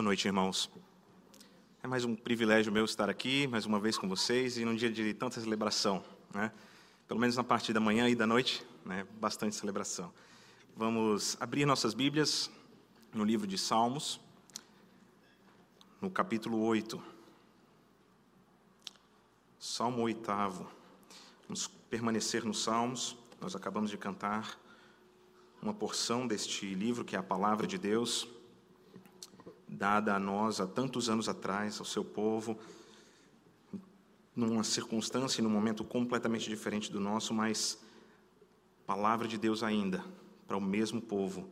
Boa noite, irmãos. É mais um privilégio meu estar aqui, mais uma vez com vocês, e num dia de tanta celebração, né? Pelo menos na parte da manhã e da noite, né? Bastante celebração. Vamos abrir nossas Bíblias no livro de Salmos, no capítulo 8. Salmo oitavo. Vamos permanecer nos Salmos. Nós acabamos de cantar uma porção deste livro que é a palavra de Deus dada a nós há tantos anos atrás, ao seu povo, numa circunstância e num momento completamente diferente do nosso, mas palavra de Deus ainda para o mesmo povo,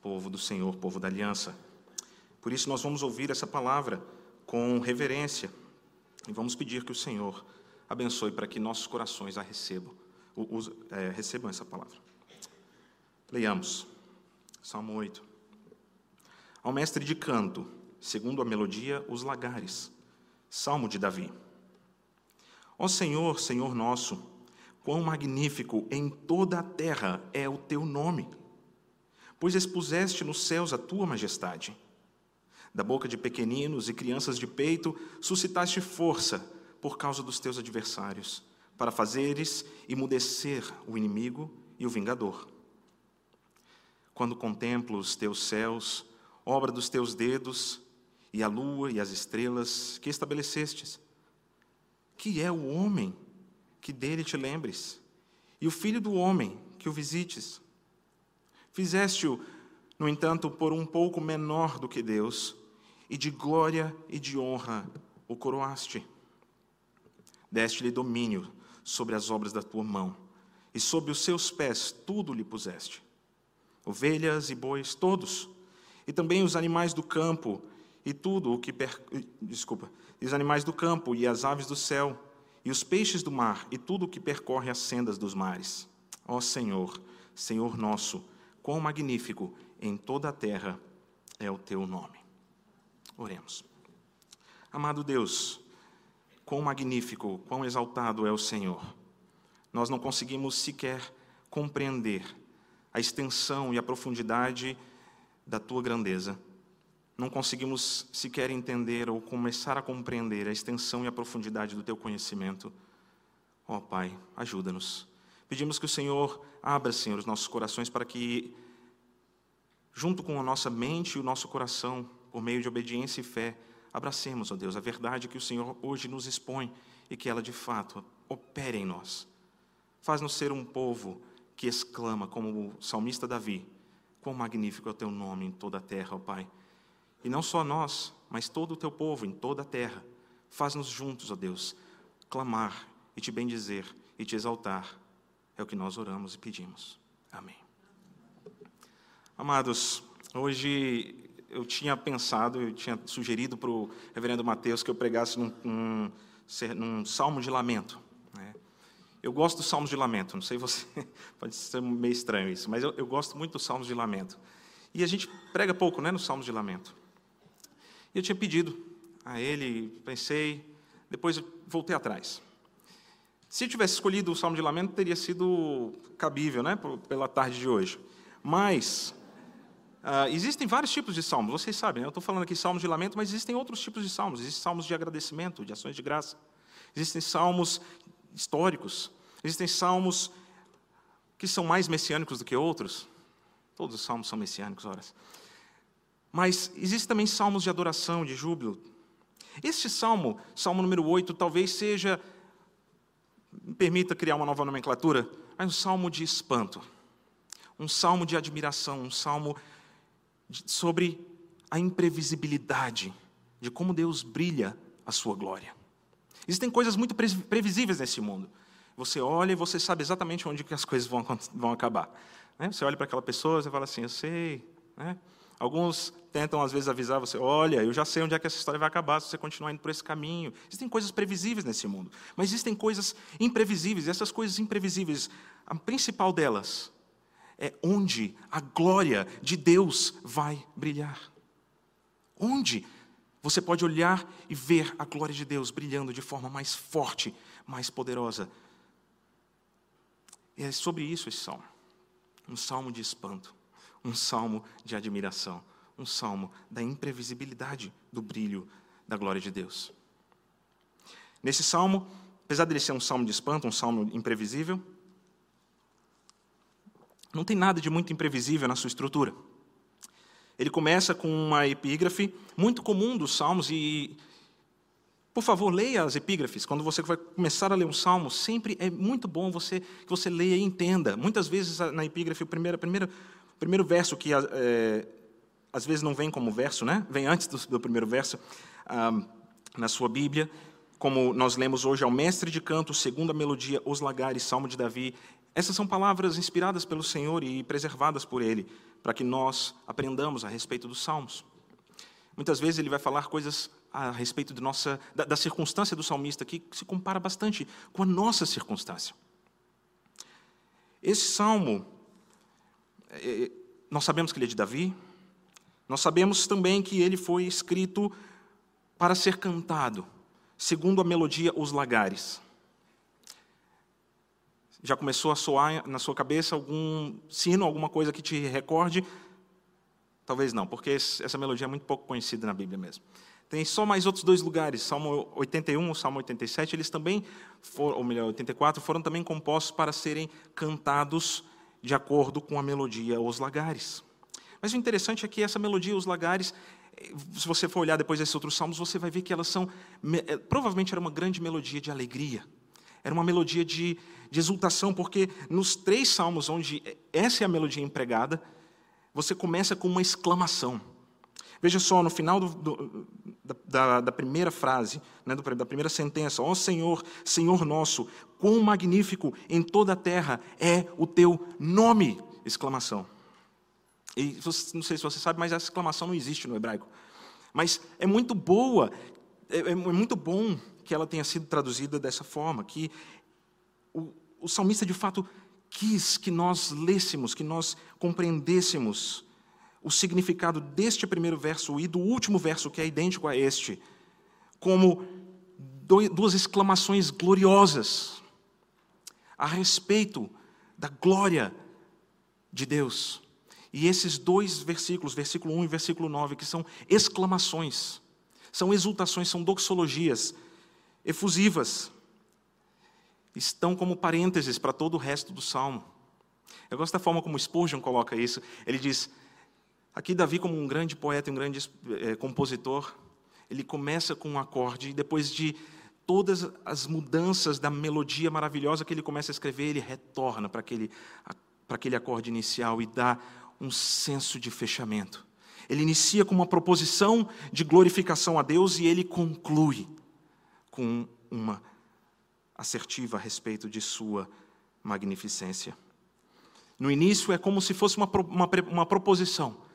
povo do Senhor, povo da aliança. Por isso nós vamos ouvir essa palavra com reverência e vamos pedir que o Senhor abençoe para que nossos corações a recebam, é, recebam essa palavra. Leiamos, Salmo 8. Ao mestre de canto, segundo a melodia, os lagares. Salmo de Davi. Ó Senhor, Senhor nosso, quão magnífico em toda a terra é o teu nome, pois expuseste nos céus a tua majestade. Da boca de pequeninos e crianças de peito suscitaste força por causa dos teus adversários, para fazeres emudecer o inimigo e o vingador. Quando contemplo os teus céus, obra dos teus dedos, e a lua e as estrelas que estabelecestes. Que é o homem que dele te lembres, e o filho do homem que o visites. Fizeste-o, no entanto, por um pouco menor do que Deus, e de glória e de honra o coroaste. Deste-lhe domínio sobre as obras da tua mão, e sobre os seus pés tudo lhe puseste. Ovelhas e bois, todos e também os animais do campo e tudo o que per... desculpa, os animais do campo e as aves do céu e os peixes do mar e tudo o que percorre as sendas dos mares. Ó Senhor, Senhor nosso, quão magnífico em toda a terra é o teu nome. Oremos. Amado Deus, quão magnífico, quão exaltado é o Senhor. Nós não conseguimos sequer compreender a extensão e a profundidade da tua grandeza. Não conseguimos sequer entender ou começar a compreender a extensão e a profundidade do teu conhecimento. Ó oh, Pai, ajuda-nos. Pedimos que o Senhor abra, Senhor, os nossos corações para que, junto com a nossa mente e o nosso coração, por meio de obediência e fé, abracemos, ó Deus, a verdade que o Senhor hoje nos expõe e que ela, de fato, opere em nós. Faz-nos ser um povo que exclama, como o salmista Davi, Quão magnífico é o teu nome em toda a terra, ó Pai. E não só nós, mas todo o teu povo em toda a terra. Faz-nos juntos, ó Deus, clamar e te bendizer e te exaltar. É o que nós oramos e pedimos. Amém. Amados, hoje eu tinha pensado, eu tinha sugerido para o reverendo Mateus que eu pregasse num, num, num salmo de lamento. Eu gosto dos salmos de lamento, não sei você, pode ser meio estranho isso, mas eu, eu gosto muito dos salmos de lamento. E a gente prega pouco né, nos salmos de lamento. E eu tinha pedido a ele, pensei, depois voltei atrás. Se eu tivesse escolhido o salmo de lamento, teria sido cabível né, pela tarde de hoje. Mas Uh, existem vários tipos de salmos, vocês sabem, né? eu estou falando aqui salmos de lamento, mas existem outros tipos de salmos. Existem salmos de agradecimento, de ações de graça. Existem salmos históricos. Existem salmos que são mais messiânicos do que outros. Todos os salmos são messiânicos, horas. Mas existem também salmos de adoração, de júbilo. Este salmo, salmo número 8, talvez seja, me permita criar uma nova nomenclatura, mas um salmo de espanto. Um salmo de admiração, um salmo sobre a imprevisibilidade de como Deus brilha a sua glória. Existem coisas muito previsíveis nesse mundo. Você olha e você sabe exatamente onde que as coisas vão, vão acabar. Né? Você olha para aquela pessoa e fala assim, eu sei. Né? Alguns tentam, às vezes, avisar você, olha, eu já sei onde é que essa história vai acabar se você continuar indo por esse caminho. Existem coisas previsíveis nesse mundo, mas existem coisas imprevisíveis, e essas coisas imprevisíveis, a principal delas é onde a glória de Deus vai brilhar. Onde você pode olhar e ver a glória de Deus brilhando de forma mais forte, mais poderosa. E é sobre isso esse salmo. Um salmo de espanto, um salmo de admiração, um salmo da imprevisibilidade do brilho da glória de Deus. Nesse salmo, apesar dele ser um salmo de espanto, um salmo imprevisível, não tem nada de muito imprevisível na sua estrutura. Ele começa com uma epígrafe muito comum dos salmos e por favor, leia as epígrafes. Quando você vai começar a ler um salmo, sempre é muito bom você que você leia e entenda. Muitas vezes na epígrafe, o primeiro, primeiro, primeiro verso que é, às vezes não vem como verso, né? Vem antes do, do primeiro verso ah, na sua Bíblia, como nós lemos hoje, ao mestre de canto, segunda melodia, os lagares, salmo de Davi. Essas são palavras inspiradas pelo Senhor e preservadas por Ele, para que nós aprendamos a respeito dos salmos. Muitas vezes ele vai falar coisas a respeito de nossa, da, da circunstância do salmista que se compara bastante com a nossa circunstância. Esse salmo, é, é, nós sabemos que ele é de Davi, nós sabemos também que ele foi escrito para ser cantado, segundo a melodia Os Lagares. Já começou a soar na sua cabeça algum sino, alguma coisa que te recorde? Talvez não, porque essa melodia é muito pouco conhecida na Bíblia mesmo. Tem só mais outros dois lugares, Salmo 81 e Salmo 87, eles também, foram, ou melhor, 84, foram também compostos para serem cantados de acordo com a melodia Os Lagares. Mas o interessante é que essa melodia Os Lagares, se você for olhar depois desses outros salmos, você vai ver que elas são, eh, provavelmente era uma grande melodia de alegria, era uma melodia de, de exultação, porque nos três salmos onde essa é a melodia empregada, você começa com uma exclamação. Veja só, no final do, do, da, da, primeira frase, né, da primeira sentença: Ó oh Senhor, Senhor nosso, quão magnífico em toda a terra é o teu nome! Exclamação. E não sei se você sabe, mas essa exclamação não existe no hebraico. Mas é muito boa, é, é muito bom que ela tenha sido traduzida dessa forma, que o, o salmista de fato quis que nós lêssemos, que nós compreendêssemos o significado deste primeiro verso e do último verso, que é idêntico a este, como duas exclamações gloriosas a respeito da glória de Deus. E esses dois versículos, versículo 1 e versículo 9, que são exclamações, são exultações, são doxologias efusivas, estão como parênteses para todo o resto do salmo. Eu gosto da forma como Spurgeon coloca isso. Ele diz: Aqui, Davi, como um grande poeta, um grande é, compositor, ele começa com um acorde e depois de todas as mudanças da melodia maravilhosa que ele começa a escrever, ele retorna para aquele, para aquele acorde inicial e dá um senso de fechamento. Ele inicia com uma proposição de glorificação a Deus e ele conclui com uma assertiva a respeito de sua magnificência. No início é como se fosse uma, uma, uma proposição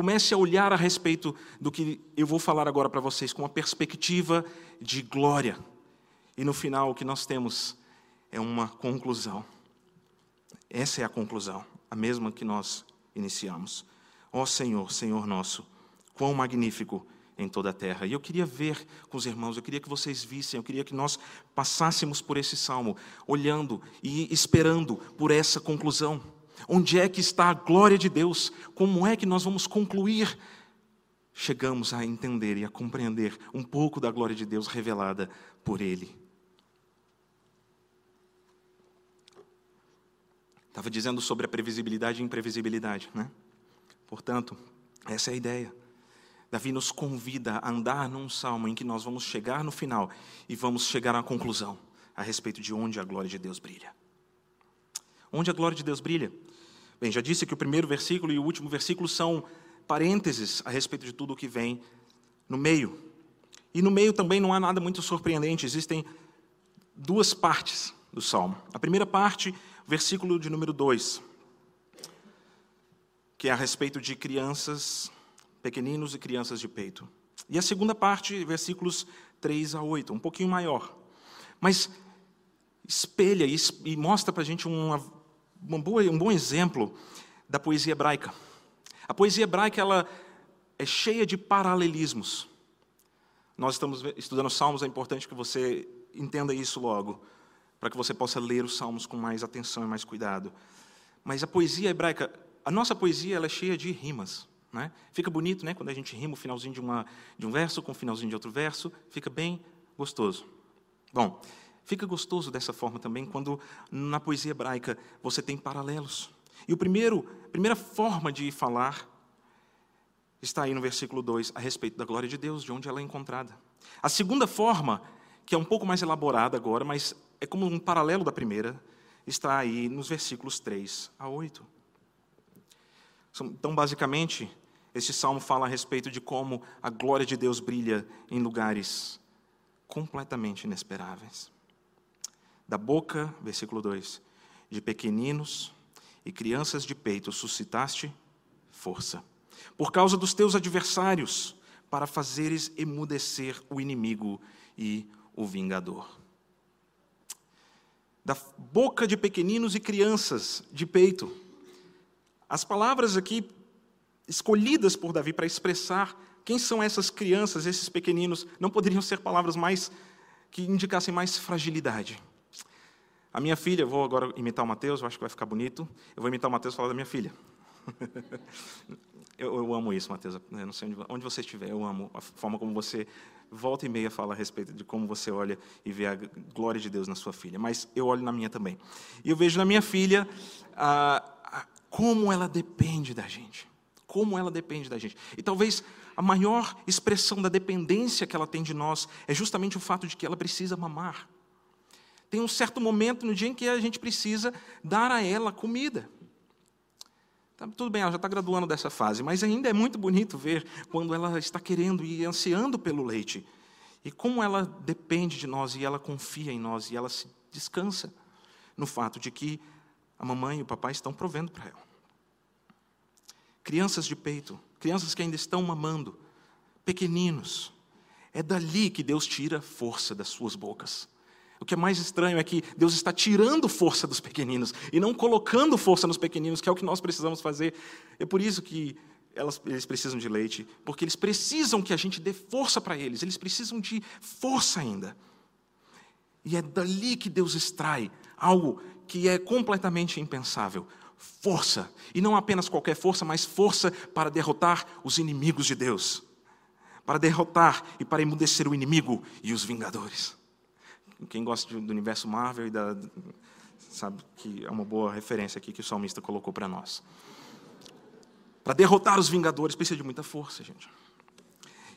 Comece a olhar a respeito do que eu vou falar agora para vocês com uma perspectiva de glória. E no final o que nós temos é uma conclusão. Essa é a conclusão, a mesma que nós iniciamos. Ó oh Senhor, Senhor nosso, quão magnífico em toda a terra. E eu queria ver com os irmãos, eu queria que vocês vissem, eu queria que nós passássemos por esse salmo, olhando e esperando por essa conclusão. Onde é que está a glória de Deus? Como é que nós vamos concluir? Chegamos a entender e a compreender um pouco da glória de Deus revelada por Ele. Estava dizendo sobre a previsibilidade e imprevisibilidade, né? Portanto, essa é a ideia. Davi nos convida a andar num salmo em que nós vamos chegar no final e vamos chegar à conclusão a respeito de onde a glória de Deus brilha. Onde a glória de Deus brilha? Bem, já disse que o primeiro versículo e o último versículo são parênteses a respeito de tudo o que vem no meio. E no meio também não há nada muito surpreendente, existem duas partes do salmo. A primeira parte, versículo de número 2, que é a respeito de crianças, pequeninos e crianças de peito. E a segunda parte, versículos 3 a 8, um pouquinho maior. Mas espelha e mostra para a gente uma boa, um bom exemplo da poesia hebraica. A poesia hebraica ela é cheia de paralelismos. Nós estamos estudando salmos, é importante que você entenda isso logo, para que você possa ler os salmos com mais atenção e mais cuidado. Mas a poesia hebraica, a nossa poesia ela é cheia de rimas. Né? Fica bonito né? quando a gente rima o finalzinho de, uma, de um verso com o finalzinho de outro verso, fica bem gostoso. Bom, fica gostoso dessa forma também quando na poesia hebraica você tem paralelos. E o primeiro, a primeira forma de falar está aí no versículo 2, a respeito da glória de Deus, de onde ela é encontrada. A segunda forma, que é um pouco mais elaborada agora, mas é como um paralelo da primeira, está aí nos versículos 3 a 8. Então, basicamente, este salmo fala a respeito de como a glória de Deus brilha em lugares completamente inesperáveis. Da boca, versículo 2, de pequeninos e crianças de peito suscitaste força. Por causa dos teus adversários, para fazeres emudecer o inimigo e o vingador. Da boca de pequeninos e crianças de peito. As palavras aqui escolhidas por Davi para expressar quem são essas crianças, esses pequeninos, não poderiam ser palavras mais que indicassem mais fragilidade. A minha filha, vou agora imitar o Mateus, eu acho que vai ficar bonito. Eu vou imitar o Mateus e falar da minha filha. eu, eu, amo isso, Mateus. Eu não sei onde, onde, você estiver, eu amo a forma como você volta e meia fala a respeito de como você olha e vê a glória de Deus na sua filha. Mas eu olho na minha também. E eu vejo na minha filha ah, como ela depende da gente como ela depende da gente. E talvez a maior expressão da dependência que ela tem de nós é justamente o fato de que ela precisa mamar. Tem um certo momento no dia em que a gente precisa dar a ela comida. Tá, tudo bem, ela já está graduando dessa fase, mas ainda é muito bonito ver quando ela está querendo e ansiando pelo leite. E como ela depende de nós e ela confia em nós e ela se descansa no fato de que a mamãe e o papai estão provendo para ela crianças de peito, crianças que ainda estão mamando, pequeninos. É dali que Deus tira força das suas bocas. O que é mais estranho é que Deus está tirando força dos pequeninos e não colocando força nos pequeninos, que é o que nós precisamos fazer. É por isso que elas, eles precisam de leite, porque eles precisam que a gente dê força para eles, eles precisam de força ainda. E é dali que Deus extrai algo que é completamente impensável força, e não apenas qualquer força, mas força para derrotar os inimigos de Deus, para derrotar e para emudecer o inimigo e os vingadores. Quem gosta do universo Marvel e da, sabe que é uma boa referência aqui que o salmista colocou para nós. Para derrotar os vingadores precisa de muita força, gente.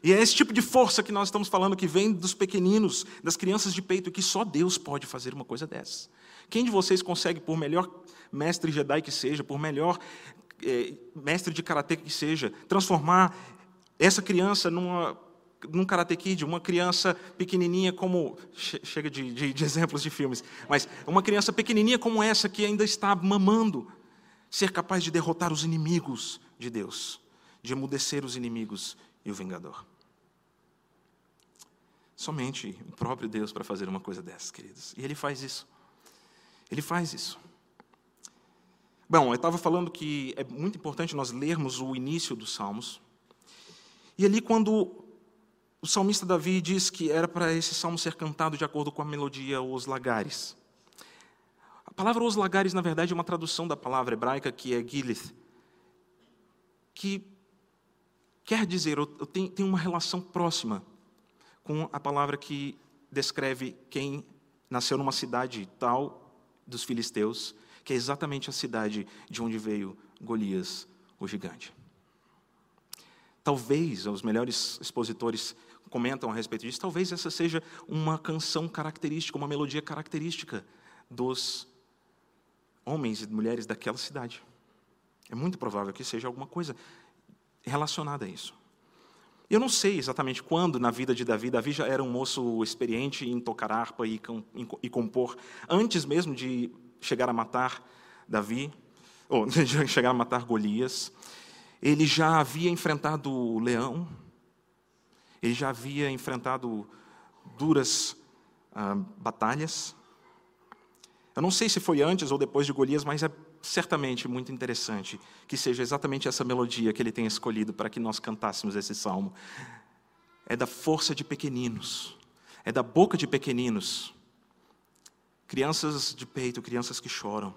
E é esse tipo de força que nós estamos falando que vem dos pequeninos, das crianças de peito, e que só Deus pode fazer uma coisa dessa. Quem de vocês consegue, por melhor mestre Jedi que seja, por melhor é, mestre de karatê que seja, transformar essa criança numa num Karate Kid, uma criança pequenininha como. Chega de, de, de, exemplos de filmes, mas uma criança pequenininha como essa que ainda está mamando, ser capaz de derrotar os inimigos de Deus, de emudecer os inimigos e o vingador. Somente o próprio Deus para fazer uma coisa dessas, queridos. E Ele faz isso. Ele faz isso. Bom, eu estava falando que é muito importante nós lermos o início dos Salmos. E ali, quando o salmista Davi diz que era para esse salmo ser cantado de acordo com a melodia Os Lagares. A palavra Os Lagares, na verdade, é uma tradução da palavra hebraica que é Gilith, que quer dizer, tem, uma relação próxima com a palavra que descreve quem nasceu numa cidade tal dos filisteus que é exatamente a cidade de onde veio Golias, o gigante. Talvez, os melhores expositores comentam a respeito disso, talvez essa seja uma canção característica, uma melodia característica dos homens e mulheres daquela cidade. É muito provável que seja alguma coisa relacionada a isso. Eu não sei exatamente quando na vida de Davi, Davi já era um moço experiente em tocar harpa e, compor, antes mesmo de chegar a matar Davi, ou chegar a matar Golias. Ele já havia enfrentado o leão, ele já havia enfrentado duras ah, batalhas. Eu não sei se foi antes ou depois de Golias, mas é certamente muito interessante que seja exatamente essa melodia que ele tenha escolhido para que nós cantássemos esse salmo. É da força de pequeninos, é da boca de pequeninos Crianças de peito, crianças que choram,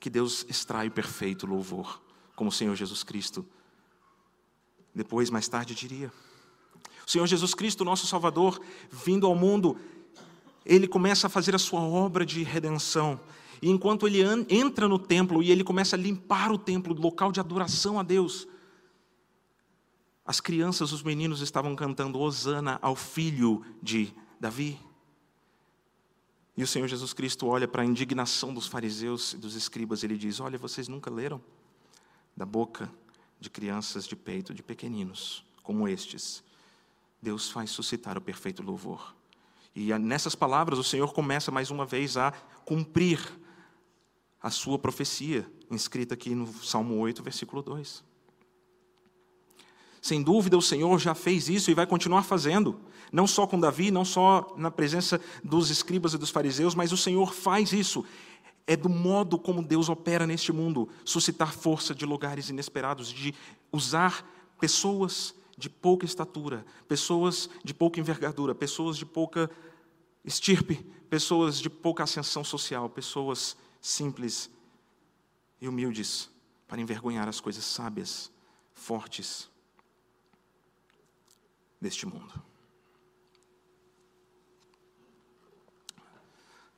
que Deus extrai o perfeito louvor, como o Senhor Jesus Cristo Depois, mais tarde, diria. O Senhor Jesus Cristo, nosso Salvador, vindo ao mundo, ele começa a fazer a sua obra de redenção. E enquanto ele entra no templo e ele começa a limpar o templo, o local de adoração a Deus, as crianças, os meninos estavam cantando Hosana ao filho de Davi. E o Senhor Jesus Cristo olha para a indignação dos fariseus e dos escribas, ele diz: Olha, vocês nunca leram da boca de crianças de peito, de pequeninos, como estes, Deus faz suscitar o perfeito louvor. E nessas palavras o Senhor começa mais uma vez a cumprir a sua profecia, inscrita aqui no Salmo 8, versículo 2. Sem dúvida, o Senhor já fez isso e vai continuar fazendo, não só com Davi, não só na presença dos escribas e dos fariseus, mas o Senhor faz isso. É do modo como Deus opera neste mundo, suscitar força de lugares inesperados, de usar pessoas de pouca estatura, pessoas de pouca envergadura, pessoas de pouca estirpe, pessoas de pouca ascensão social, pessoas simples e humildes para envergonhar as coisas sábias, fortes deste mundo.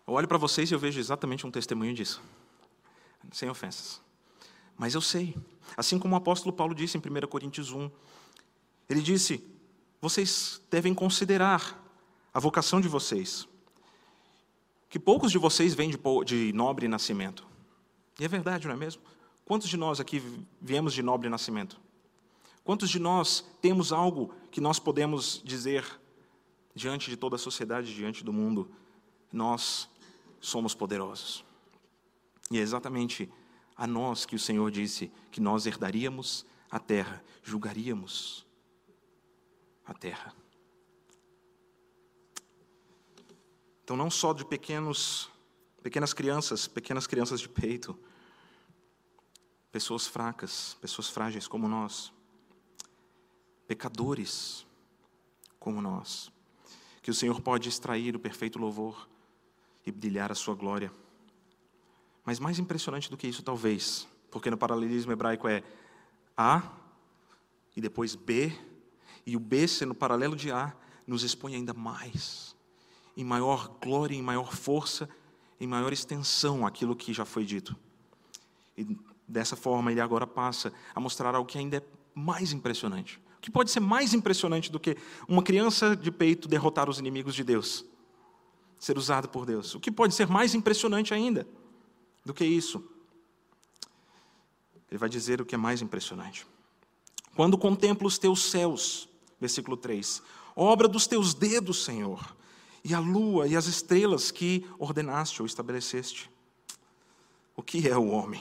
Eu olho para vocês e eu vejo exatamente um testemunho disso, sem ofensas. Mas eu sei, assim como o apóstolo Paulo disse em 1 Coríntios 1, ele disse: vocês devem considerar a vocação de vocês, que poucos de vocês vêm de, de nobre nascimento. E é verdade, não é mesmo? Quantos de nós aqui viemos de nobre nascimento? Quantos de nós temos algo que nós podemos dizer diante de toda a sociedade, diante do mundo? Nós somos poderosos. E é exatamente a nós que o Senhor disse que nós herdaríamos a terra, julgaríamos a terra. Então, não só de pequenos, pequenas crianças, pequenas crianças de peito, pessoas fracas, pessoas frágeis como nós, pecadores como nós, que o Senhor pode extrair o perfeito louvor e brilhar a sua glória. Mas mais impressionante do que isso, talvez, porque no paralelismo hebraico é A e depois B, e o B sendo paralelo de A, nos expõe ainda mais, em maior glória, em maior força, em maior extensão aquilo que já foi dito. E dessa forma ele agora passa a mostrar algo que ainda é mais impressionante. O que pode ser mais impressionante do que uma criança de peito derrotar os inimigos de Deus? Ser usado por Deus. O que pode ser mais impressionante ainda do que isso? Ele vai dizer o que é mais impressionante. Quando contemplo os teus céus, versículo 3, obra dos teus dedos, Senhor, e a lua e as estrelas que ordenaste ou estabeleceste. O que é o homem?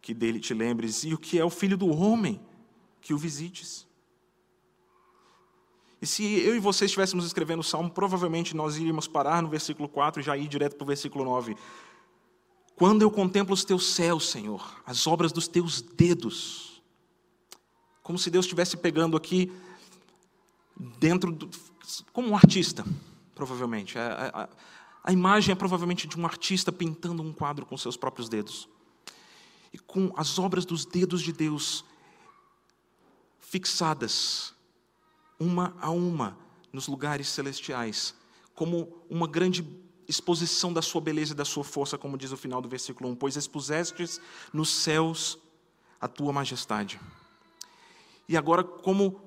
Que dele te lembres, e o que é o filho do homem? Que o visites. E se eu e você estivéssemos escrevendo o salmo, provavelmente nós iríamos parar no versículo 4 e já ir direto para o versículo 9. Quando eu contemplo os teus céus, Senhor, as obras dos teus dedos, como se Deus estivesse pegando aqui dentro do, como um artista, provavelmente. A, a, a imagem é provavelmente de um artista pintando um quadro com seus próprios dedos. E com as obras dos dedos de Deus fixadas uma a uma nos lugares celestiais, como uma grande exposição da sua beleza e da sua força, como diz o final do versículo 1: Pois expusestes nos céus a tua majestade. E agora, como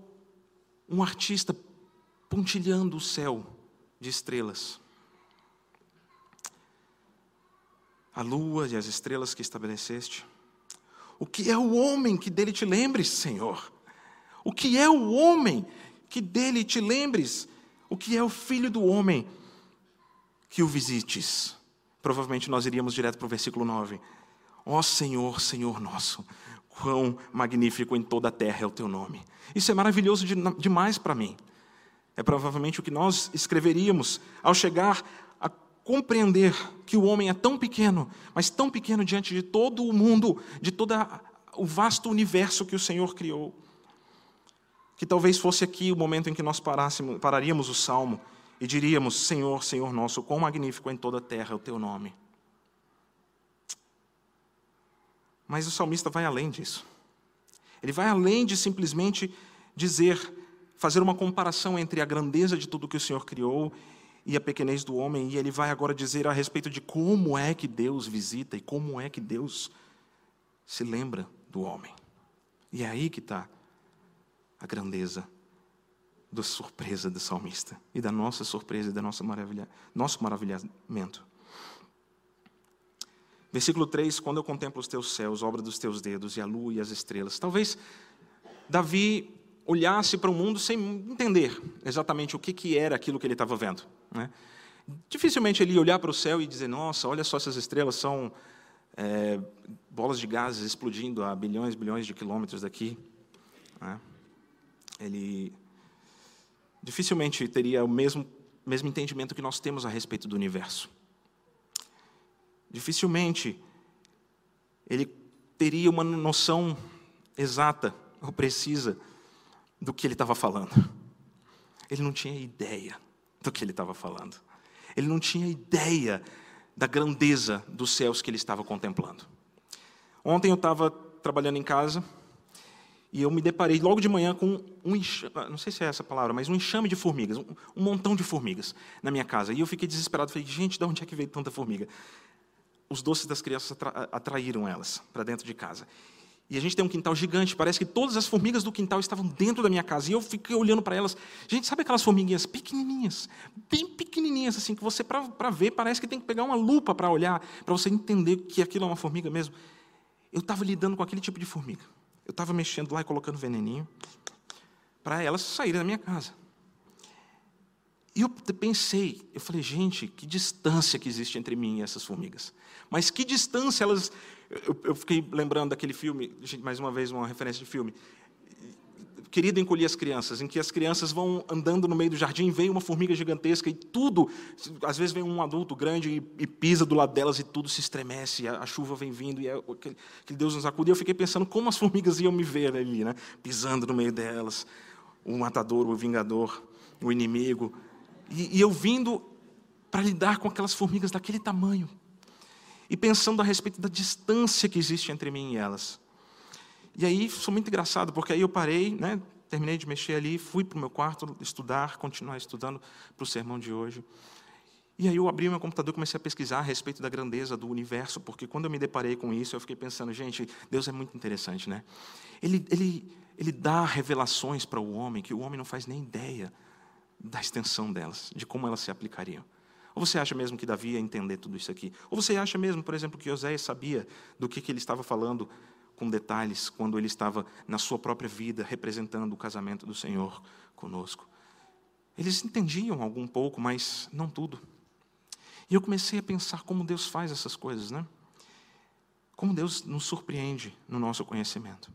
um artista pontilhando o céu de estrelas, a lua e as estrelas que estabeleceste. O que é o homem que dele te lembres, Senhor? O que é o homem que dele te lembres, o que é o filho do homem, que o visites. Provavelmente nós iríamos direto para o versículo 9. Ó oh Senhor, Senhor nosso, quão magnífico em toda a terra é o teu nome. Isso é maravilhoso de, demais para mim. É provavelmente o que nós escreveríamos ao chegar a compreender que o homem é tão pequeno, mas tão pequeno diante de todo o mundo, de todo o vasto universo que o Senhor criou que talvez fosse aqui o momento em que nós parássemos, pararíamos o salmo e diríamos: Senhor, Senhor nosso, quão magnífico em toda a terra é o teu nome. Mas o salmista vai além disso. Ele vai além de simplesmente dizer, fazer uma comparação entre a grandeza de tudo que o Senhor criou e a pequenez do homem, e ele vai agora dizer a respeito de como é que Deus visita e como é que Deus se lembra do homem. E é aí que está a grandeza da surpresa do salmista e da nossa surpresa e da nossa maravilha, nosso maravilhamento. Versículo 3: Quando eu contemplo os teus céus, obra dos teus dedos, e a lua e as estrelas. Talvez Davi olhasse para o mundo sem entender exatamente o que, que era aquilo que ele estava vendo. Né? Dificilmente ele ia olhar para o céu e dizer: Nossa, olha só, essas estrelas são é, bolas de gases explodindo a bilhões, bilhões de quilômetros daqui. Né? Ele dificilmente teria o mesmo, mesmo entendimento que nós temos a respeito do universo. Dificilmente ele teria uma noção exata ou precisa do que ele estava falando. Ele não tinha ideia do que ele estava falando. Ele não tinha ideia da grandeza dos céus que ele estava contemplando. Ontem eu estava trabalhando em casa e eu me deparei logo de manhã com um enxame, não sei se é essa palavra, mas um enxame de formigas, um, um montão de formigas na minha casa. E eu fiquei desesperado, falei, gente, de onde é que veio tanta formiga? Os doces das crianças atra atraíram elas para dentro de casa. E a gente tem um quintal gigante, parece que todas as formigas do quintal estavam dentro da minha casa. E eu fiquei olhando para elas. Gente, sabe aquelas formiguinhas pequenininhas, bem pequenininhas, assim, que você, para ver, parece que tem que pegar uma lupa para olhar, para você entender que aquilo é uma formiga mesmo. Eu estava lidando com aquele tipo de formiga. Eu estava mexendo lá e colocando veneninho para elas saírem da minha casa. E eu pensei, eu falei, gente, que distância que existe entre mim e essas formigas. Mas que distância elas. Eu, eu fiquei lembrando daquele filme, mais uma vez, uma referência de filme. Querido encolher as crianças, em que as crianças vão andando no meio do jardim, vem uma formiga gigantesca e tudo, às vezes vem um adulto grande e, e pisa do lado delas e tudo se estremece, a, a chuva vem vindo e é, aquele, aquele Deus nos acude. E eu fiquei pensando como as formigas iam me ver ali, né? pisando no meio delas, o matador, o vingador, o inimigo. E, e eu vindo para lidar com aquelas formigas daquele tamanho e pensando a respeito da distância que existe entre mim e elas. E aí foi muito engraçado, porque aí eu parei, né, terminei de mexer ali, fui para o meu quarto estudar, continuar estudando para o sermão de hoje. E aí eu abri o meu computador e comecei a pesquisar a respeito da grandeza do universo, porque quando eu me deparei com isso, eu fiquei pensando, gente, Deus é muito interessante, né? Ele, ele, ele dá revelações para o homem que o homem não faz nem ideia da extensão delas, de como elas se aplicariam. Ou você acha mesmo que Davi ia entender tudo isso aqui? Ou você acha mesmo, por exemplo, que Oséias sabia do que, que ele estava falando com detalhes quando ele estava na sua própria vida representando o casamento do Senhor conosco. Eles entendiam algum pouco, mas não tudo. E eu comecei a pensar como Deus faz essas coisas, né? Como Deus nos surpreende no nosso conhecimento.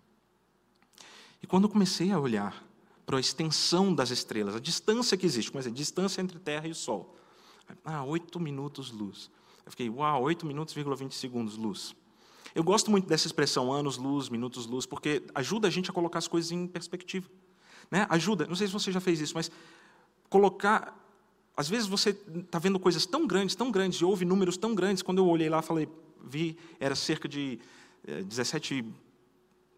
E quando eu comecei a olhar para a extensão das estrelas, a distância que existe, como é a distância entre Terra e o Sol. Ah, oito minutos luz. Eu fiquei, uau, oito minutos, vírgula vinte segundos luz. Eu gosto muito dessa expressão anos-luz, minutos-luz, porque ajuda a gente a colocar as coisas em perspectiva. Né? Ajuda, não sei se você já fez isso, mas colocar. Às vezes você está vendo coisas tão grandes, tão grandes, e ouve números tão grandes. Quando eu olhei lá, falei, vi, era cerca de 17, eh,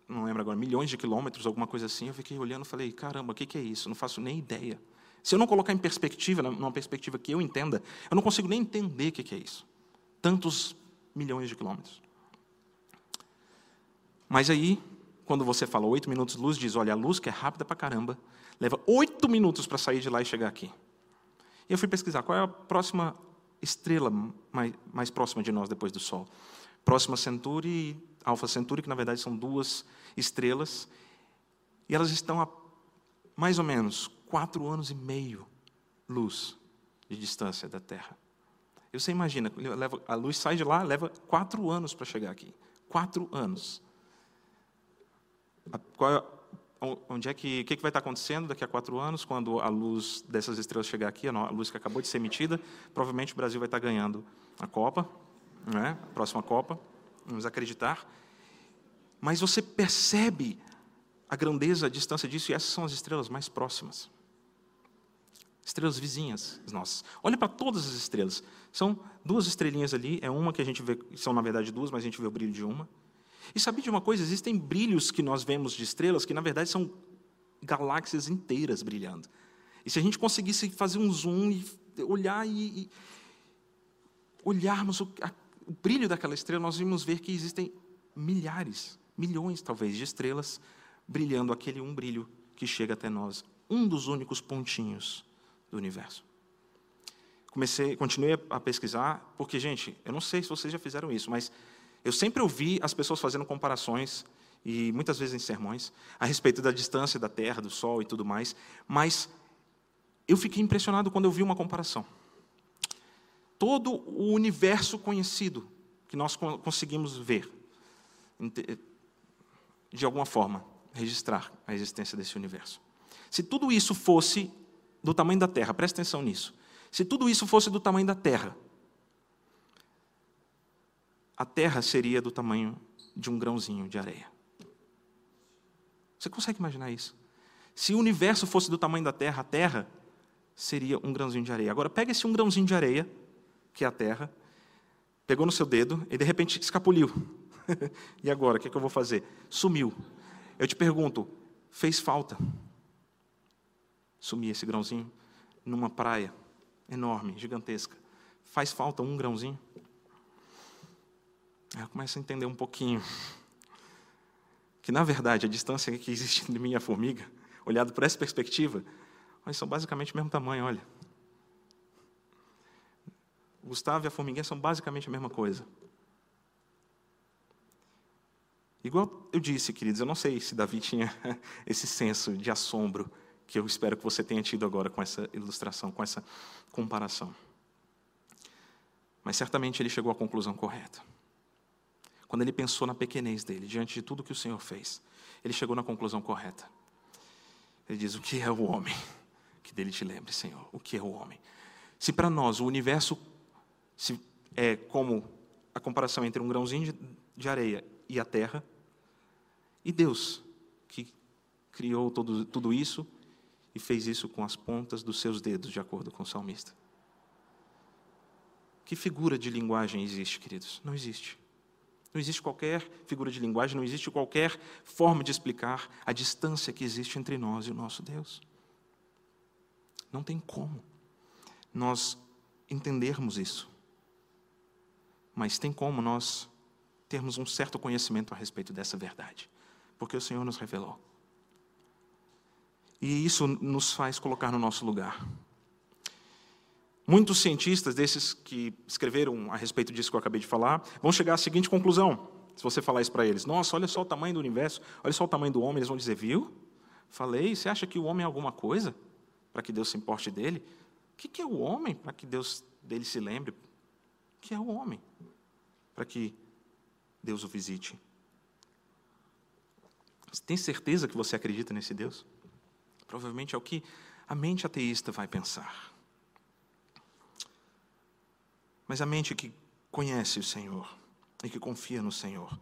não lembro agora, milhões de quilômetros, alguma coisa assim. Eu fiquei olhando e falei, caramba, o que, que é isso? Não faço nem ideia. Se eu não colocar em perspectiva, numa perspectiva que eu entenda, eu não consigo nem entender o que, que é isso. Tantos milhões de quilômetros. Mas aí, quando você fala oito minutos de luz, diz: olha, a luz que é rápida pra caramba, leva oito minutos para sair de lá e chegar aqui. E eu fui pesquisar qual é a próxima estrela mais, mais próxima de nós depois do Sol. Próxima Centauri e Alpha Centauri, que na verdade são duas estrelas, e elas estão a mais ou menos quatro anos e meio luz de distância da Terra. Você imagina, a luz sai de lá, leva quatro anos para chegar aqui. Quatro anos. É, onde é que, o que, vai estar acontecendo daqui a quatro anos, quando a luz dessas estrelas chegar aqui, a luz que acabou de ser emitida? Provavelmente o Brasil vai estar ganhando a Copa, né? a próxima Copa, vamos acreditar. Mas você percebe a grandeza, a distância disso, e essas são as estrelas mais próximas. Estrelas vizinhas nossas. Olha para todas as estrelas. São duas estrelinhas ali, é uma que a gente vê, são na verdade duas, mas a gente vê o brilho de uma. E sabia de uma coisa? Existem brilhos que nós vemos de estrelas que, na verdade, são galáxias inteiras brilhando. E se a gente conseguisse fazer um zoom e olhar e, e olharmos a, o brilho daquela estrela, nós vamos ver que existem milhares, milhões talvez de estrelas brilhando aquele um brilho que chega até nós, um dos únicos pontinhos do universo. Comecei, continuei a pesquisar, porque gente, eu não sei se vocês já fizeram isso, mas eu sempre ouvi as pessoas fazendo comparações e muitas vezes em sermões a respeito da distância da Terra, do Sol e tudo mais, mas eu fiquei impressionado quando eu vi uma comparação. Todo o universo conhecido que nós conseguimos ver, de alguma forma, registrar a existência desse universo. Se tudo isso fosse do tamanho da Terra, presta atenção nisso. Se tudo isso fosse do tamanho da Terra, a Terra seria do tamanho de um grãozinho de areia. Você consegue imaginar isso? Se o universo fosse do tamanho da Terra, a Terra seria um grãozinho de areia. Agora, pega esse um grãozinho de areia, que é a Terra, pegou no seu dedo e de repente escapuliu. e agora, o que, é que eu vou fazer? Sumiu. Eu te pergunto, fez falta sumir esse grãozinho numa praia enorme, gigantesca? Faz falta um grãozinho? Eu começo a entender um pouquinho que, na verdade, a distância que existe entre mim e a formiga, olhado por essa perspectiva, eles são basicamente o mesmo tamanho, olha. Gustavo e a formiguinha são basicamente a mesma coisa. Igual eu disse, queridos, eu não sei se Davi tinha esse senso de assombro que eu espero que você tenha tido agora com essa ilustração, com essa comparação. Mas certamente ele chegou à conclusão correta. Quando ele pensou na pequenez dele, diante de tudo que o Senhor fez, ele chegou na conclusão correta. Ele diz: O que é o homem? Que dele te lembre, Senhor. O que é o homem? Se para nós o universo é como a comparação entre um grãozinho de areia e a terra, e Deus, que criou todo, tudo isso e fez isso com as pontas dos seus dedos, de acordo com o salmista. Que figura de linguagem existe, queridos? Não existe. Não existe qualquer figura de linguagem, não existe qualquer forma de explicar a distância que existe entre nós e o nosso Deus. Não tem como nós entendermos isso. Mas tem como nós termos um certo conhecimento a respeito dessa verdade porque o Senhor nos revelou. E isso nos faz colocar no nosso lugar. Muitos cientistas, desses que escreveram a respeito disso que eu acabei de falar, vão chegar à seguinte conclusão. Se você falar isso para eles: Nossa, olha só o tamanho do universo, olha só o tamanho do homem, eles vão dizer: Viu? Falei, você acha que o homem é alguma coisa para que Deus se importe dele? O que é o homem para que Deus dele se lembre? Que é o homem para que Deus o visite? Você tem certeza que você acredita nesse Deus? Provavelmente é o que a mente ateísta vai pensar. Mas a mente que conhece o Senhor e que confia no Senhor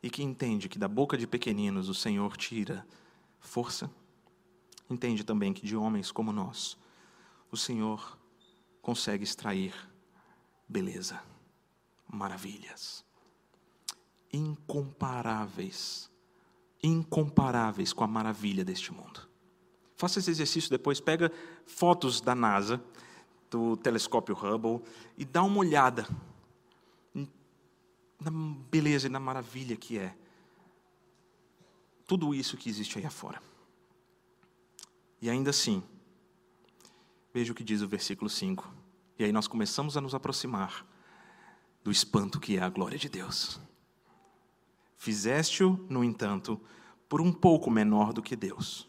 e que entende que da boca de pequeninos o Senhor tira força, entende também que de homens como nós o Senhor consegue extrair beleza, maravilhas incomparáveis incomparáveis com a maravilha deste mundo. Faça esse exercício depois, pega fotos da NASA, do telescópio Hubble, e dá uma olhada na beleza e na maravilha que é tudo isso que existe aí afora. E ainda assim, veja o que diz o versículo 5. E aí nós começamos a nos aproximar do espanto que é a glória de Deus. Fizeste-o, no entanto, por um pouco menor do que Deus.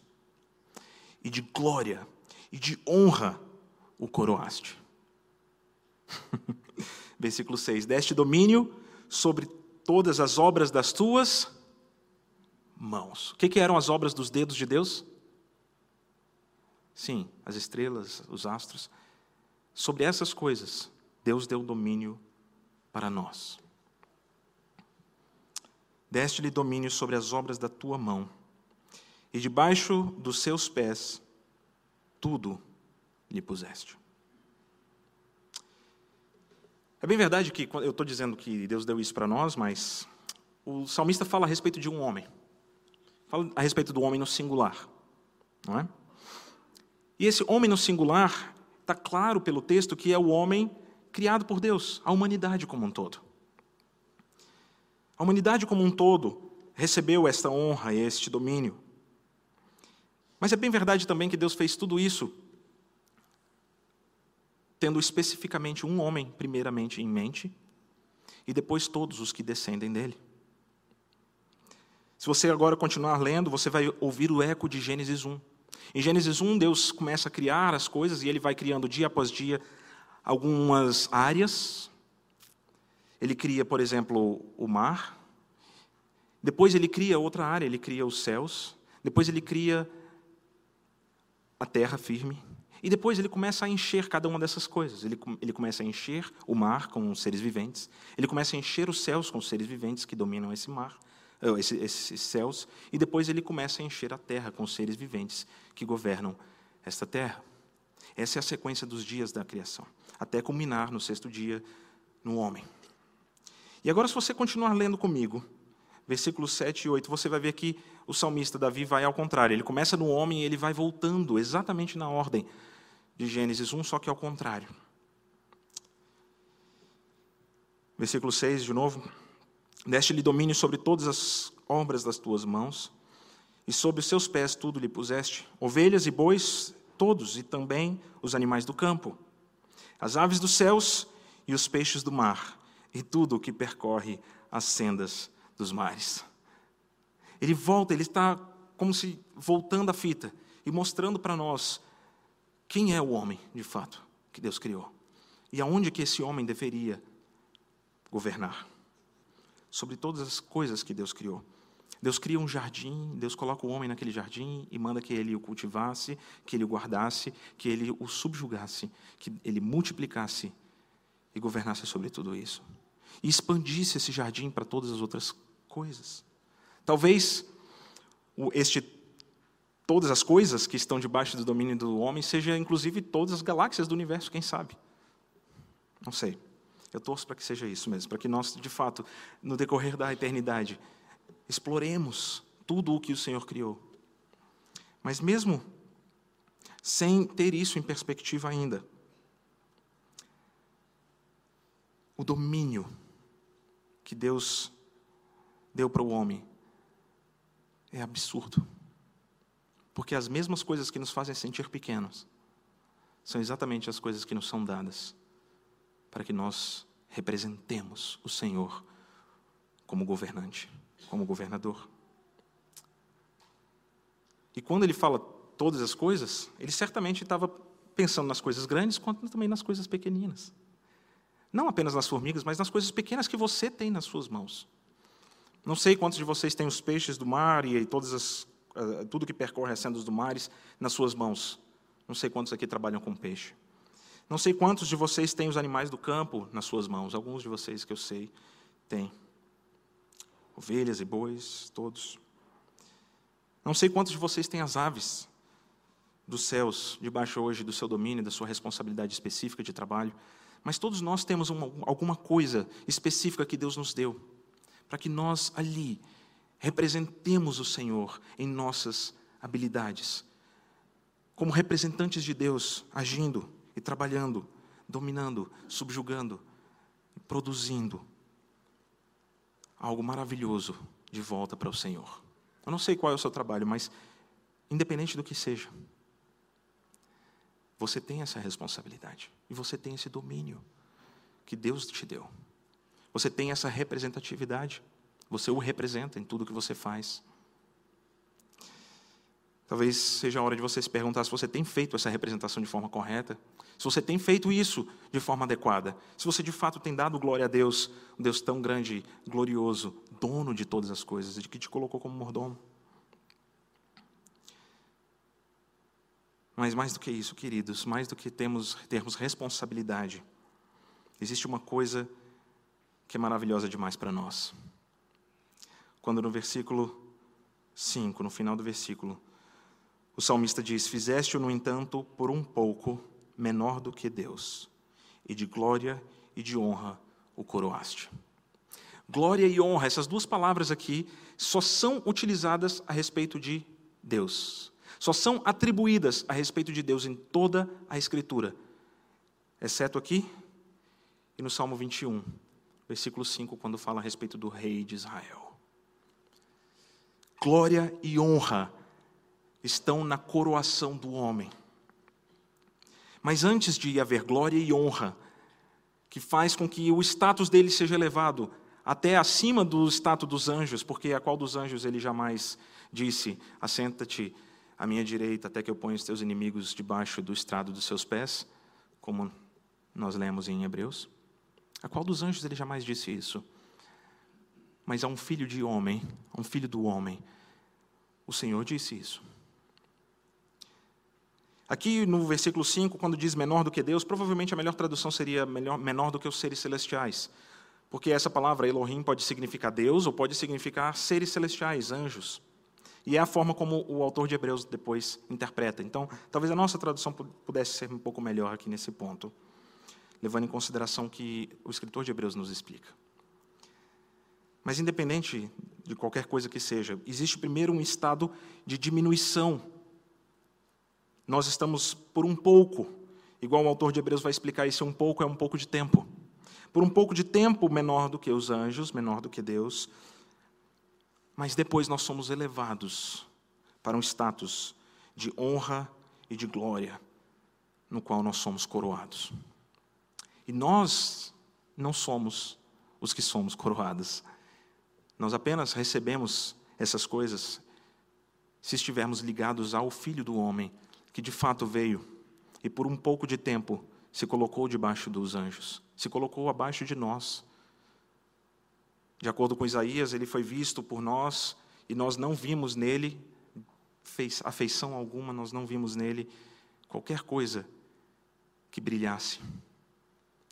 E de glória e de honra o coroaste. Versículo 6: Deste domínio sobre todas as obras das tuas mãos. O que, que eram as obras dos dedos de Deus? Sim, as estrelas, os astros. Sobre essas coisas, Deus deu domínio para nós. Deste-lhe domínio sobre as obras da tua mão, e debaixo dos seus pés tudo lhe puseste. É bem verdade que eu estou dizendo que Deus deu isso para nós, mas o salmista fala a respeito de um homem. Fala a respeito do homem no singular. Não é? E esse homem no singular está claro pelo texto que é o homem criado por Deus, a humanidade como um todo. A humanidade como um todo recebeu esta honra e este domínio. Mas é bem verdade também que Deus fez tudo isso tendo especificamente um homem, primeiramente, em mente, e depois todos os que descendem dele. Se você agora continuar lendo, você vai ouvir o eco de Gênesis 1. Em Gênesis 1, Deus começa a criar as coisas e ele vai criando dia após dia algumas áreas. Ele cria, por exemplo, o mar. Depois ele cria outra área, ele cria os céus. Depois ele cria a terra firme. E depois ele começa a encher cada uma dessas coisas. Ele, ele começa a encher o mar com os seres viventes. Ele começa a encher os céus com os seres viventes que dominam esse mar, esses, esses céus. E depois ele começa a encher a terra com os seres viventes que governam esta terra. Essa é a sequência dos dias da criação, até culminar no sexto dia no homem. E agora, se você continuar lendo comigo, versículos 7 e 8, você vai ver que o salmista Davi vai ao contrário. Ele começa no homem e ele vai voltando exatamente na ordem de Gênesis 1, só que ao contrário. Versículo 6 de novo. Deste-lhe domínio sobre todas as obras das tuas mãos, e sobre os seus pés tudo lhe puseste: ovelhas e bois, todos, e também os animais do campo, as aves dos céus e os peixes do mar, e tudo o que percorre as sendas dos mares. Ele volta, ele está como se voltando a fita e mostrando para nós quem é o homem, de fato, que Deus criou. E aonde que esse homem deveria governar. Sobre todas as coisas que Deus criou. Deus cria um jardim, Deus coloca o homem naquele jardim e manda que ele o cultivasse, que ele o guardasse, que ele o subjugasse, que ele multiplicasse e governasse sobre tudo isso. E expandisse esse jardim para todas as outras coisas. Talvez este todas as coisas que estão debaixo do domínio do homem seja inclusive todas as galáxias do universo, quem sabe? Não sei. Eu torço para que seja isso mesmo, para que nós, de fato, no decorrer da eternidade, exploremos tudo o que o Senhor criou. Mas mesmo sem ter isso em perspectiva ainda, o domínio que Deus deu para o homem é absurdo. Porque as mesmas coisas que nos fazem sentir pequenos são exatamente as coisas que nos são dadas para que nós representemos o Senhor como governante, como governador. E quando ele fala todas as coisas, ele certamente estava pensando nas coisas grandes, quanto também nas coisas pequeninas. Não apenas nas formigas, mas nas coisas pequenas que você tem nas suas mãos. Não sei quantos de vocês têm os peixes do mar e todas as, eh, tudo que percorre as sendas do mares nas suas mãos. Não sei quantos aqui trabalham com peixe. Não sei quantos de vocês têm os animais do campo nas suas mãos. Alguns de vocês que eu sei têm. Ovelhas e bois, todos. Não sei quantos de vocês têm as aves dos céus debaixo hoje do seu domínio, da sua responsabilidade específica de trabalho. Mas todos nós temos uma, alguma coisa específica que Deus nos deu para que nós ali representemos o Senhor em nossas habilidades, como representantes de Deus, agindo e trabalhando, dominando, subjugando produzindo algo maravilhoso de volta para o Senhor. Eu não sei qual é o seu trabalho, mas independente do que seja, você tem essa responsabilidade e você tem esse domínio que Deus te deu. Você tem essa representatividade. Você o representa em tudo que você faz. Talvez seja a hora de você se perguntar se você tem feito essa representação de forma correta, se você tem feito isso de forma adequada, se você de fato tem dado glória a Deus, um Deus tão grande, glorioso, dono de todas as coisas, de que te colocou como mordomo. Mas mais do que isso, queridos, mais do que termos, termos responsabilidade, existe uma coisa que é maravilhosa demais para nós. Quando no versículo 5, no final do versículo, o salmista diz: Fizeste-o, no entanto, por um pouco menor do que Deus, e de glória e de honra o coroaste. Glória e honra, essas duas palavras aqui, só são utilizadas a respeito de Deus. só são atribuídas a respeito de Deus em toda a Escritura, exceto aqui e no Salmo 21, versículo 5, quando fala a respeito do rei de Israel. Glória e honra estão na coroação do homem. Mas antes de haver glória e honra, que faz com que o status dele seja elevado até acima do status dos anjos, porque a qual dos anjos ele jamais disse: Assenta-te à minha direita até que eu ponha os teus inimigos debaixo do estrado dos seus pés, como nós lemos em Hebreus. A qual dos anjos ele jamais disse isso? Mas a um filho de homem, a um filho do homem, o Senhor disse isso. Aqui no versículo 5, quando diz menor do que Deus, provavelmente a melhor tradução seria melhor, menor do que os seres celestiais. Porque essa palavra Elohim pode significar Deus ou pode significar seres celestiais, anjos. E é a forma como o autor de Hebreus depois interpreta. Então, talvez a nossa tradução pudesse ser um pouco melhor aqui nesse ponto, levando em consideração que o escritor de Hebreus nos explica. Mas, independente de qualquer coisa que seja, existe primeiro um estado de diminuição nós estamos por um pouco, igual o autor de Hebreus vai explicar, esse um pouco é um pouco de tempo. Por um pouco de tempo menor do que os anjos, menor do que Deus, mas depois nós somos elevados para um status de honra e de glória, no qual nós somos coroados. E nós não somos os que somos coroados. Nós apenas recebemos essas coisas se estivermos ligados ao Filho do Homem, que de fato veio e por um pouco de tempo se colocou debaixo dos anjos, se colocou abaixo de nós. De acordo com Isaías, ele foi visto por nós e nós não vimos nele afeição alguma, nós não vimos nele qualquer coisa que brilhasse.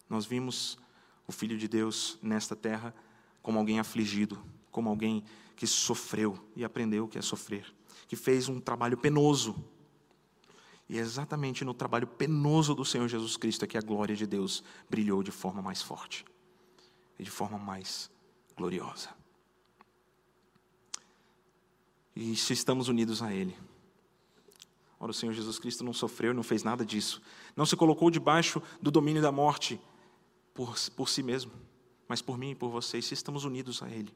Nós vimos o Filho de Deus nesta terra como alguém afligido, como alguém que sofreu e aprendeu o que é sofrer, que fez um trabalho penoso e é exatamente no trabalho penoso do Senhor Jesus Cristo é que a glória de Deus brilhou de forma mais forte e de forma mais gloriosa. E se estamos unidos a Ele. Ora, o Senhor Jesus Cristo não sofreu, não fez nada disso. Não se colocou debaixo do domínio da morte por, por si mesmo, mas por mim e por vocês, se estamos unidos a Ele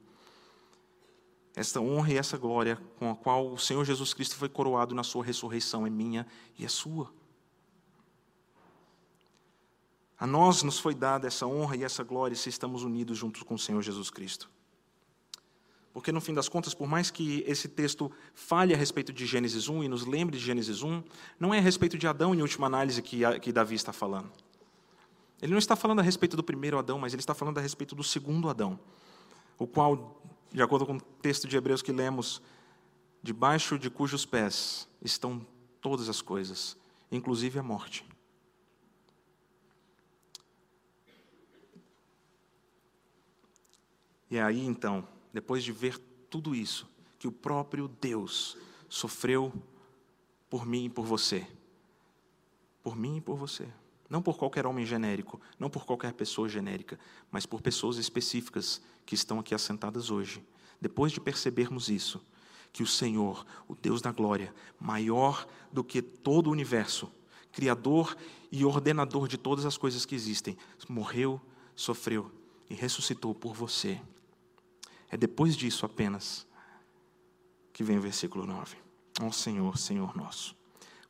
esta honra e essa glória com a qual o Senhor Jesus Cristo foi coroado na sua ressurreição é minha e é sua. A nós nos foi dada essa honra e essa glória se estamos unidos juntos com o Senhor Jesus Cristo. Porque, no fim das contas, por mais que esse texto fale a respeito de Gênesis 1 e nos lembre de Gênesis 1, não é a respeito de Adão, em última análise, que, que Davi está falando. Ele não está falando a respeito do primeiro Adão, mas ele está falando a respeito do segundo Adão, o qual de acordo com o texto de Hebreus que lemos, debaixo de cujos pés estão todas as coisas, inclusive a morte. E é aí então, depois de ver tudo isso, que o próprio Deus sofreu por mim e por você. Por mim e por você. Não por qualquer homem genérico, não por qualquer pessoa genérica, mas por pessoas específicas que estão aqui assentadas hoje. Depois de percebermos isso, que o Senhor, o Deus da glória, maior do que todo o universo, Criador e ordenador de todas as coisas que existem, morreu, sofreu e ressuscitou por você. É depois disso apenas que vem o versículo 9. Ó oh Senhor, Senhor nosso,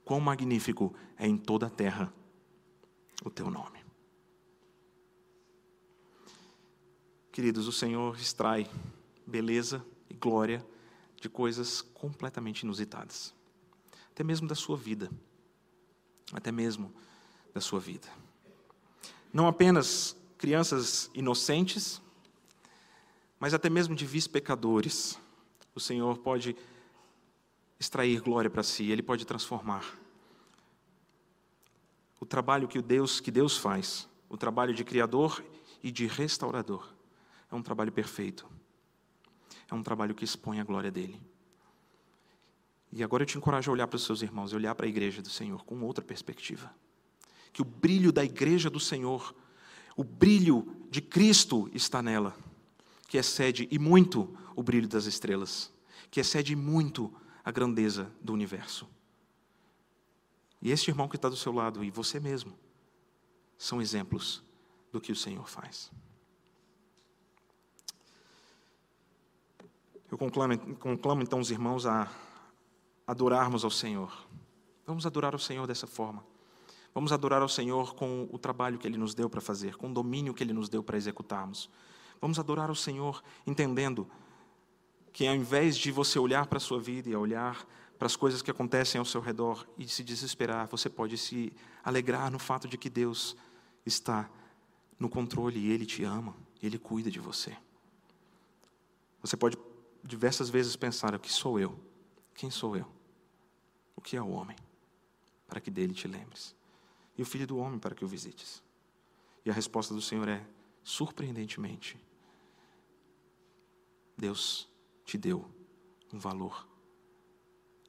quão magnífico é em toda a terra o teu nome. Queridos, o Senhor extrai beleza e glória de coisas completamente inusitadas, até mesmo da sua vida, até mesmo da sua vida. Não apenas crianças inocentes, mas até mesmo de vis pecadores, o Senhor pode extrair glória para si, ele pode transformar o trabalho que Deus que Deus faz, o trabalho de criador e de restaurador, é um trabalho perfeito. É um trabalho que expõe a glória dele. E agora eu te encorajo a olhar para os seus irmãos e olhar para a igreja do Senhor com outra perspectiva. Que o brilho da igreja do Senhor, o brilho de Cristo está nela, que excede e muito o brilho das estrelas, que excede muito a grandeza do universo. E este irmão que está do seu lado e você mesmo são exemplos do que o Senhor faz. Eu conclamo, conclamo então os irmãos a adorarmos ao Senhor. Vamos adorar ao Senhor dessa forma. Vamos adorar ao Senhor com o trabalho que Ele nos deu para fazer, com o domínio que Ele nos deu para executarmos. Vamos adorar ao Senhor entendendo que ao invés de você olhar para a sua vida e olhar para as coisas que acontecem ao seu redor e se desesperar, você pode se alegrar no fato de que Deus está no controle e Ele te ama, Ele cuida de você. Você pode diversas vezes pensar: o que sou eu? Quem sou eu? O que é o homem? Para que dele te lembres. E o filho do homem para que o visites. E a resposta do Senhor é: surpreendentemente, Deus te deu um valor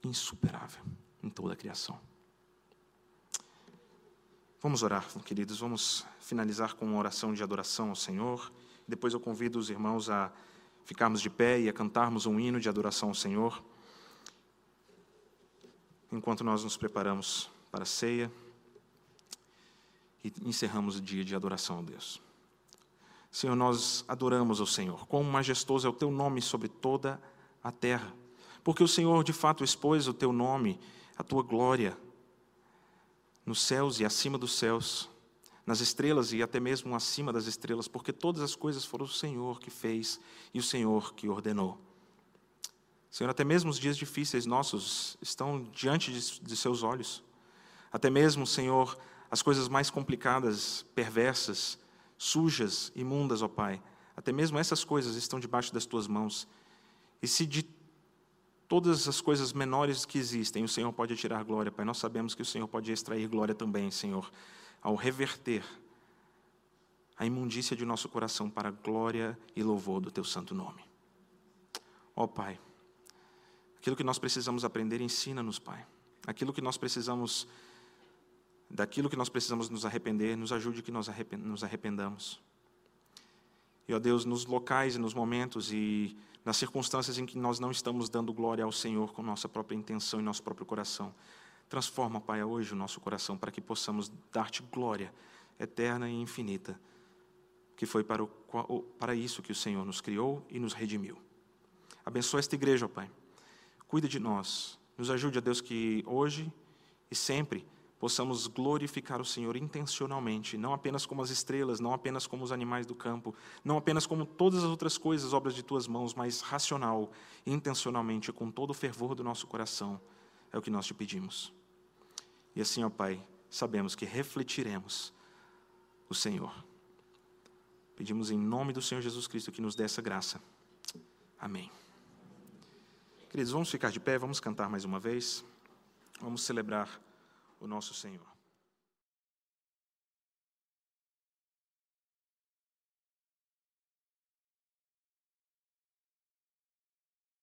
insuperável em toda a criação. Vamos orar, queridos, vamos finalizar com uma oração de adoração ao Senhor. Depois eu convido os irmãos a ficarmos de pé e a cantarmos um hino de adoração ao Senhor, enquanto nós nos preparamos para a ceia e encerramos o dia de adoração a Deus. Senhor, nós adoramos ao Senhor. Quão majestoso é o teu nome sobre toda a terra. Porque o Senhor de fato expôs o teu nome, a tua glória, nos céus e acima dos céus nas estrelas e até mesmo acima das estrelas, porque todas as coisas foram o Senhor que fez e o Senhor que ordenou. Senhor, até mesmo os dias difíceis nossos estão diante de, de seus olhos. Até mesmo, Senhor, as coisas mais complicadas, perversas, sujas, imundas, ó Pai, até mesmo essas coisas estão debaixo das tuas mãos. E se de todas as coisas menores que existem, o Senhor pode tirar glória, Pai, nós sabemos que o Senhor pode extrair glória também, Senhor, ao reverter a imundícia de nosso coração para glória e louvor do teu santo nome. Ó oh, Pai, aquilo que nós precisamos aprender, ensina-nos, Pai. Aquilo que nós precisamos, daquilo que nós precisamos nos arrepender, nos ajude que nós nos arrependamos. E, ó Deus, nos locais e nos momentos e nas circunstâncias em que nós não estamos dando glória ao Senhor com nossa própria intenção e nosso próprio coração, Transforma, Pai, hoje o nosso coração para que possamos dar-te glória eterna e infinita, que foi para, o, para isso que o Senhor nos criou e nos redimiu. Abençoa esta igreja, ó Pai. Cuida de nós. Nos ajude, a Deus, que hoje e sempre possamos glorificar o Senhor intencionalmente, não apenas como as estrelas, não apenas como os animais do campo, não apenas como todas as outras coisas, obras de tuas mãos, mas racional, intencionalmente, com todo o fervor do nosso coração. É o que nós te pedimos. E assim, ó Pai, sabemos que refletiremos o Senhor. Pedimos em nome do Senhor Jesus Cristo que nos dê essa graça. Amém. Queridos, vamos ficar de pé, vamos cantar mais uma vez. Vamos celebrar o nosso Senhor.